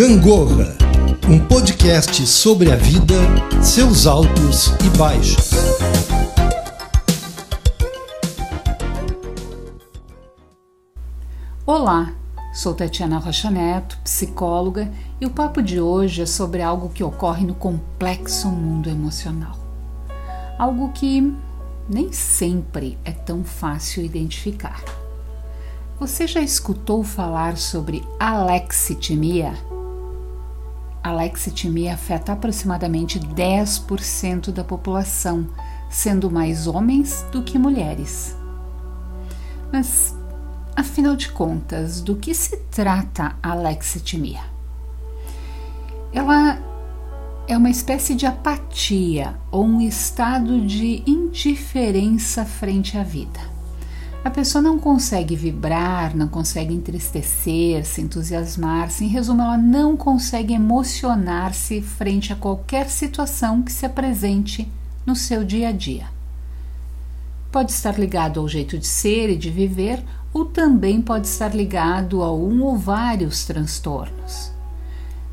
Gangorra, um podcast sobre a vida, seus altos e baixos. Olá, sou Tatiana Rocha Neto, psicóloga, e o papo de hoje é sobre algo que ocorre no complexo mundo emocional. Algo que nem sempre é tão fácil identificar. Você já escutou falar sobre alexitimia? Alexitimia afeta aproximadamente 10% da população, sendo mais homens do que mulheres. Mas, afinal de contas, do que se trata a alexitimia? Ela é uma espécie de apatia ou um estado de indiferença frente à vida. A pessoa não consegue vibrar, não consegue entristecer, se entusiasmar-se, em resumo, ela não consegue emocionar-se frente a qualquer situação que se apresente no seu dia a dia. Pode estar ligado ao jeito de ser e de viver, ou também pode estar ligado a um ou vários transtornos.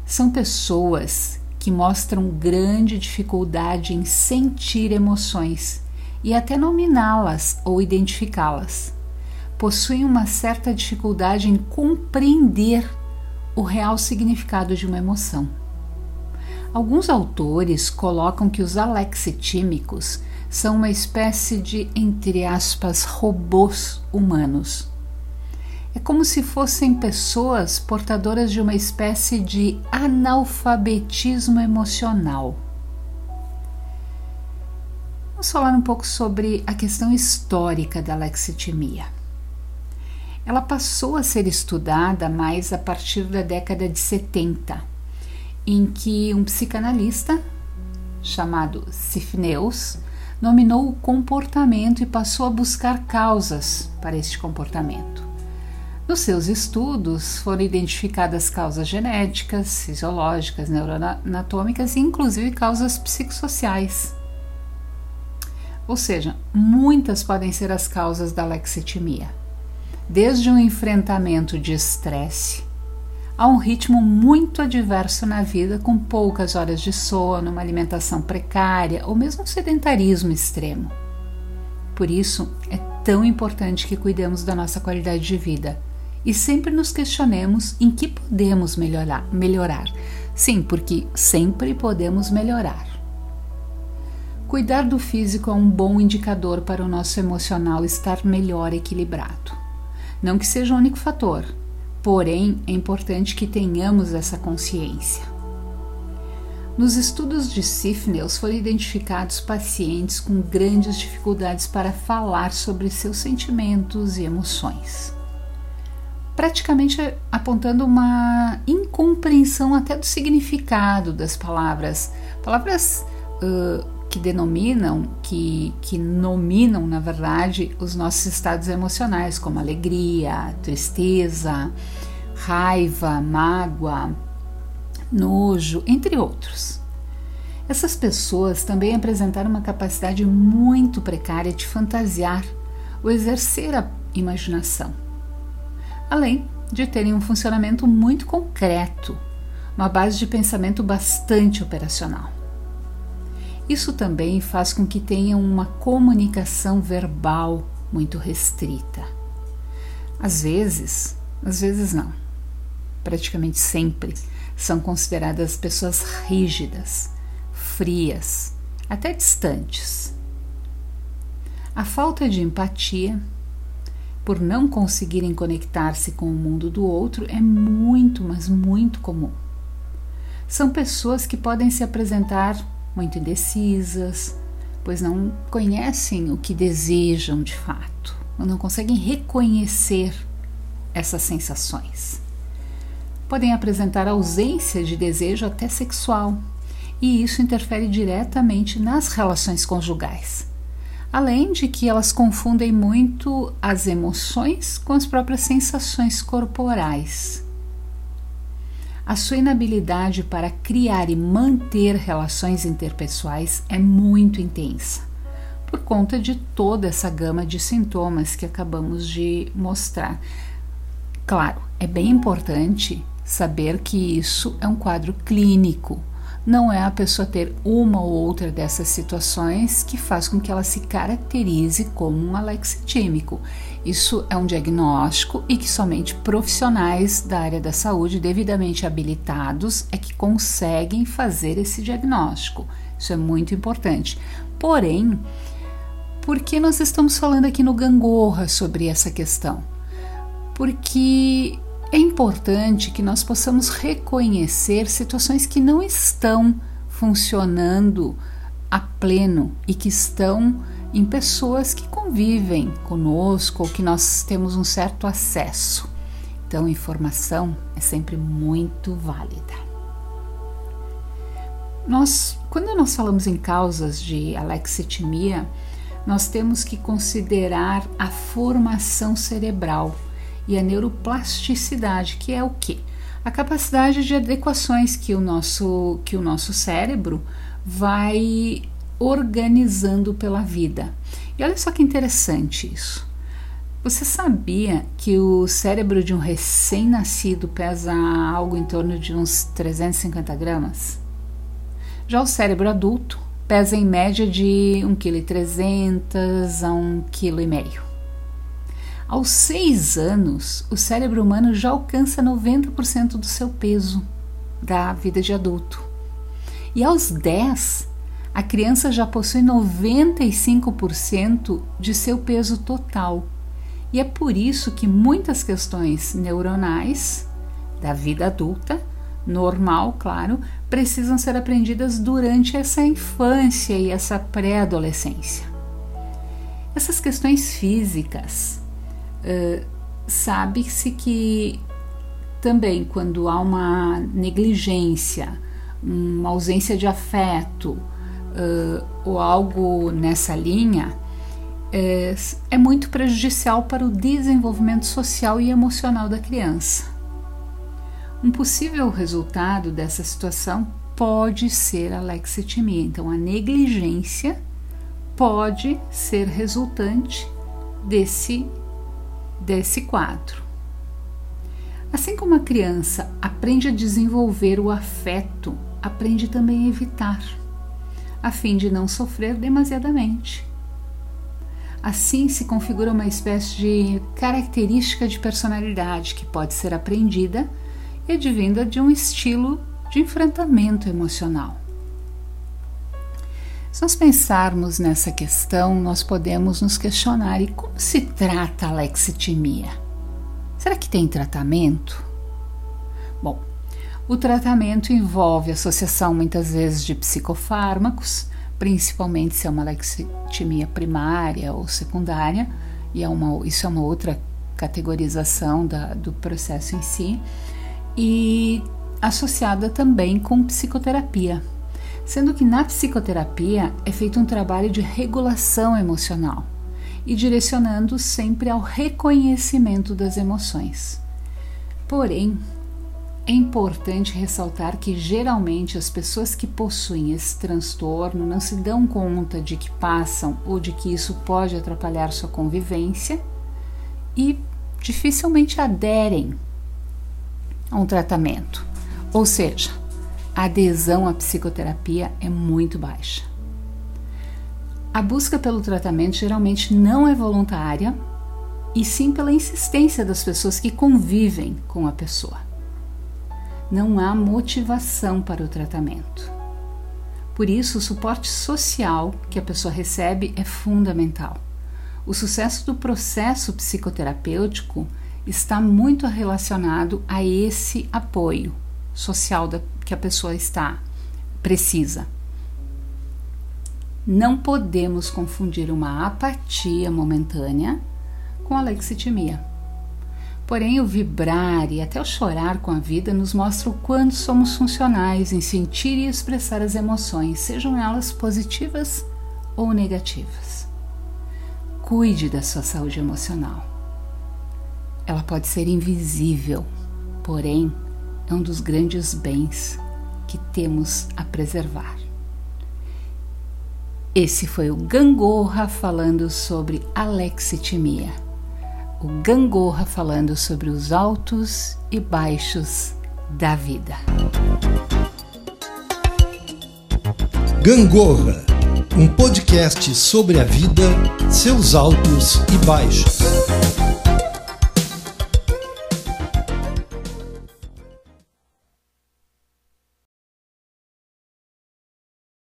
São pessoas que mostram grande dificuldade em sentir emoções e até nominá-las ou identificá-las. Possuem uma certa dificuldade em compreender o real significado de uma emoção. Alguns autores colocam que os alexitímicos são uma espécie de, entre aspas, robôs humanos é como se fossem pessoas portadoras de uma espécie de analfabetismo emocional. Vamos falar um pouco sobre a questão histórica da lexitimia. Ela passou a ser estudada mais a partir da década de 70, em que um psicanalista chamado Sifneus nominou o comportamento e passou a buscar causas para este comportamento. Nos seus estudos foram identificadas causas genéticas, fisiológicas, neuroanatômicas e inclusive causas psicossociais. Ou seja, muitas podem ser as causas da lexitimia, desde um enfrentamento de estresse a um ritmo muito adverso na vida, com poucas horas de sono, uma alimentação precária ou mesmo um sedentarismo extremo. Por isso, é tão importante que cuidemos da nossa qualidade de vida e sempre nos questionemos em que podemos melhorar. melhorar. Sim, porque sempre podemos melhorar. Cuidar do físico é um bom indicador para o nosso emocional estar melhor equilibrado. Não que seja o único fator, porém é importante que tenhamos essa consciência. Nos estudos de Sifneus foram identificados pacientes com grandes dificuldades para falar sobre seus sentimentos e emoções praticamente apontando uma incompreensão até do significado das palavras. Palavras uh, que denominam, que, que nominam, na verdade, os nossos estados emocionais, como alegria, tristeza, raiva, mágoa, nojo, entre outros. Essas pessoas também apresentaram uma capacidade muito precária de fantasiar ou exercer a imaginação além de terem um funcionamento muito concreto, uma base de pensamento bastante operacional. Isso também faz com que tenham uma comunicação verbal muito restrita. Às vezes, às vezes não, praticamente sempre, são consideradas pessoas rígidas, frias, até distantes. A falta de empatia por não conseguirem conectar-se com o mundo do outro é muito, mas muito comum. São pessoas que podem se apresentar muito indecisas, pois não conhecem o que desejam de fato, não conseguem reconhecer essas sensações. Podem apresentar ausência de desejo até sexual, e isso interfere diretamente nas relações conjugais além de que elas confundem muito as emoções com as próprias sensações corporais. A sua inabilidade para criar e manter relações interpessoais é muito intensa, por conta de toda essa gama de sintomas que acabamos de mostrar. Claro, é bem importante saber que isso é um quadro clínico. Não é a pessoa ter uma ou outra dessas situações que faz com que ela se caracterize como um alexitímico. Isso é um diagnóstico e que somente profissionais da área da saúde devidamente habilitados é que conseguem fazer esse diagnóstico. Isso é muito importante. Porém, por que nós estamos falando aqui no Gangorra sobre essa questão? Porque é importante que nós possamos reconhecer situações que não estão funcionando a pleno e que estão em pessoas que convivem conosco ou que nós temos um certo acesso. Então, informação é sempre muito válida. Nós, quando nós falamos em causas de alexitimia, nós temos que considerar a formação cerebral e a neuroplasticidade, que é o que? A capacidade de adequações que o nosso, que o nosso cérebro vai organizando pela vida. E olha só que interessante isso. Você sabia que o cérebro de um recém-nascido pesa algo em torno de uns 350 gramas? Já o cérebro adulto pesa em média de 1,3 kg a 1,5 kg. Aos 6 anos, o cérebro humano já alcança 90% do seu peso da vida de adulto. E aos 10, a criança já possui 95% de seu peso total. E é por isso que muitas questões neuronais da vida adulta, normal, claro, precisam ser aprendidas durante essa infância e essa pré-adolescência. Essas questões físicas, uh, sabe-se que também quando há uma negligência, uma ausência de afeto uh, ou algo nessa linha, é, é muito prejudicial para o desenvolvimento social e emocional da criança. Um possível resultado dessa situação pode ser a lexitimia. Então, a negligência pode ser resultante desse desse quadro. Assim como a criança aprende a desenvolver o afeto, aprende também a evitar, a fim de não sofrer demasiadamente. Assim se configura uma espécie de característica de personalidade que pode ser aprendida e advinda de um estilo de enfrentamento emocional. Se nós pensarmos nessa questão, nós podemos nos questionar: e como se trata a lexitimia? Será que tem tratamento? Bom, o tratamento envolve associação muitas vezes de psicofármacos, principalmente se é uma lexitimia primária ou secundária, e é uma, isso é uma outra categorização da, do processo em si, e associada também com psicoterapia sendo que na psicoterapia é feito um trabalho de regulação emocional e direcionando sempre ao reconhecimento das emoções. Porém, é importante ressaltar que geralmente as pessoas que possuem esse transtorno não se dão conta de que passam ou de que isso pode atrapalhar sua convivência e dificilmente aderem a um tratamento. Ou seja, a adesão à psicoterapia é muito baixa. A busca pelo tratamento geralmente não é voluntária e sim pela insistência das pessoas que convivem com a pessoa. Não há motivação para o tratamento. Por isso, o suporte social que a pessoa recebe é fundamental. O sucesso do processo psicoterapêutico está muito relacionado a esse apoio social da, que a pessoa está precisa. Não podemos confundir uma apatia momentânea com a lexitimia. Porém, o vibrar e até o chorar com a vida nos mostra o quanto somos funcionais em sentir e expressar as emoções, sejam elas positivas ou negativas. Cuide da sua saúde emocional. Ela pode ser invisível, porém, é um dos grandes bens que temos a preservar. Esse foi o Gangorra falando sobre alexitimia. O Gangorra falando sobre os altos e baixos da vida. Gangorra, um podcast sobre a vida, seus altos e baixos.